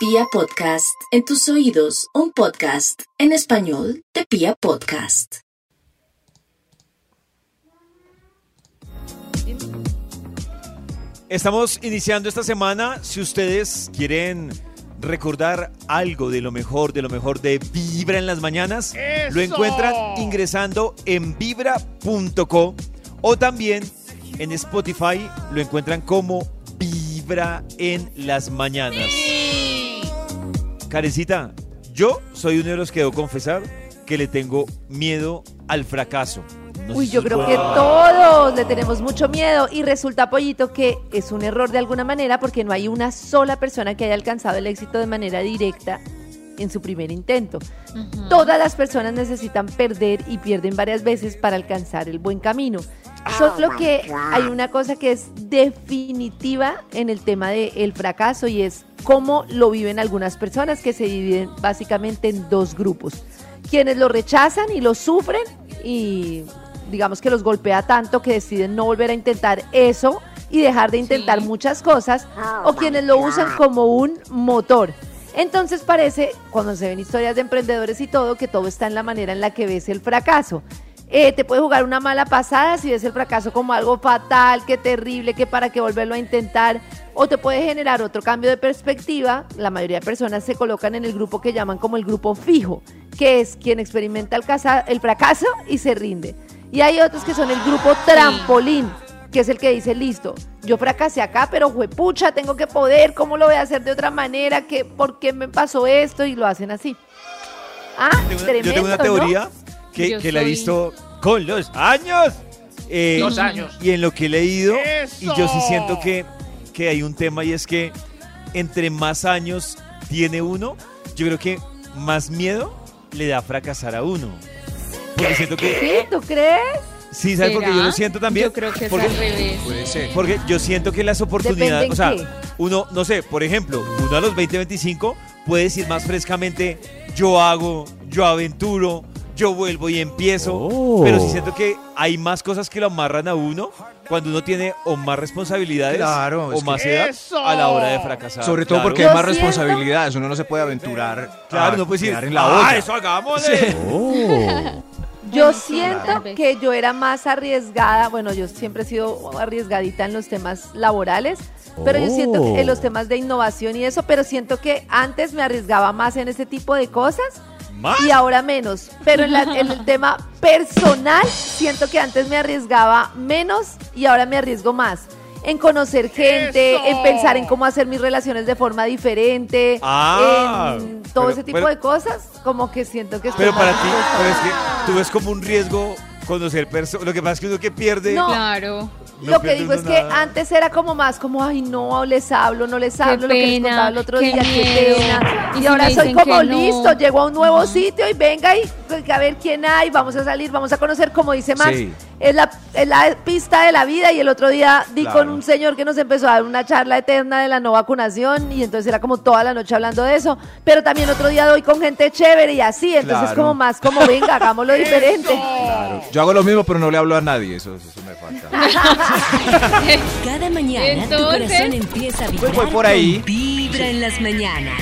Pia Podcast, en tus oídos, un podcast en español de Pia Podcast. Estamos iniciando esta semana. Si ustedes quieren recordar algo de lo mejor, de lo mejor de Vibra en las mañanas, lo encuentran ingresando en vibra.co o también en Spotify lo encuentran como Vibra en las mañanas. Carecita, yo soy uno de los que debo confesar que le tengo miedo al fracaso. No Uy, yo creo que todos le tenemos mucho miedo y resulta, Pollito, que es un error de alguna manera porque no hay una sola persona que haya alcanzado el éxito de manera directa en su primer intento. Todas las personas necesitan perder y pierden varias veces para alcanzar el buen camino. Solo que hay una cosa que es definitiva en el tema del fracaso y es cómo lo viven algunas personas que se dividen básicamente en dos grupos. Quienes lo rechazan y lo sufren y digamos que los golpea tanto que deciden no volver a intentar eso y dejar de intentar muchas cosas o quienes lo usan como un motor. Entonces parece, cuando se ven historias de emprendedores y todo, que todo está en la manera en la que ves el fracaso. Eh, te puede jugar una mala pasada si ves el fracaso como algo fatal, que terrible, que para qué volverlo a intentar, o te puede generar otro cambio de perspectiva. La mayoría de personas se colocan en el grupo que llaman como el grupo fijo, que es quien experimenta el, casa- el fracaso y se rinde. Y hay otros que son el grupo trampolín, que es el que dice, listo, yo fracasé acá, pero juepucha, tengo que poder, ¿cómo lo voy a hacer de otra manera? ¿Qué, ¿Por qué me pasó esto? Y lo hacen así. Ah, Tengo una- tremendo, yo tengo una ¿no? Que, la he soy- visto con los años. Eh, Los años. Y en lo que he leído, y yo sí ¡Eso! siento que, que hay un tema y es que entre más años tiene uno, yo creo que más miedo le da fracasar a uno. Porque siento que... ¿Sí? ¿Tú crees? Sí, ¿sabes por qué yo ¿Será? lo siento también? Yo creo que es porque, al revés. Puede ser. porque yo siento que las oportunidades, Depende o sea, qué. uno, no sé, por ejemplo, uno a los 20, 25 puede decir más frescamente, yo hago, yo aventuro, yo vuelvo y empiezo, Oh. pero sí siento que hay más cosas que lo amarran a uno cuando uno tiene o más responsabilidades Claro, o más edad ¡Eso! a la hora de fracasar. Sobre todo Claro. porque hay más responsabilidades. Uno no se puede aventurar. Claro, a no puede decir, en la ah, olla. eso hagámosle. Oh. Yo sí, siento que yo era más arriesgada, bueno, yo siempre he sido arriesgadita en los temas laborales, pero yo siento que en los temas de innovación y eso, pero siento que antes me arriesgaba más en ese tipo de cosas ¿Más? y ahora menos. Pero en, la- en el tema personal, siento que antes me arriesgaba menos y ahora me arriesgo más. En conocer gente, ¡Eso! en pensar en cómo hacer mis relaciones de forma diferente, Ah, en todo pero- ese tipo pero- de cosas, como que siento que estoy Pero para ti, pero es que tú ves como un riesgo conocer personas. Lo que pasa es que uno que pierde. No. Claro. no Lo que digo es que nada. antes era como más como, ay, no, les hablo, no les hablo, lo que les contaba el otro qué día, qué pena. Y Y, si ahora soy como, no. listo, llego a un nuevo sitio y venga y pues, a ver quién hay, vamos a salir, vamos a conocer, como dice Max, Sí. Es, la, es la pista de la vida y el otro día di Claro. con un señor que nos empezó a dar una charla eterna de la no vacunación y entonces era como toda la noche hablando de eso, pero también otro día doy con gente chévere y así, entonces Claro. como más como, venga, hagámoslo diferente. Claro. Yo hago lo mismo, pero no le hablo a nadie. Eso, eso me falta. Cada mañana tu Entonces- corazón empieza a vibrar voy por ahí. con Vibra en las mañanas.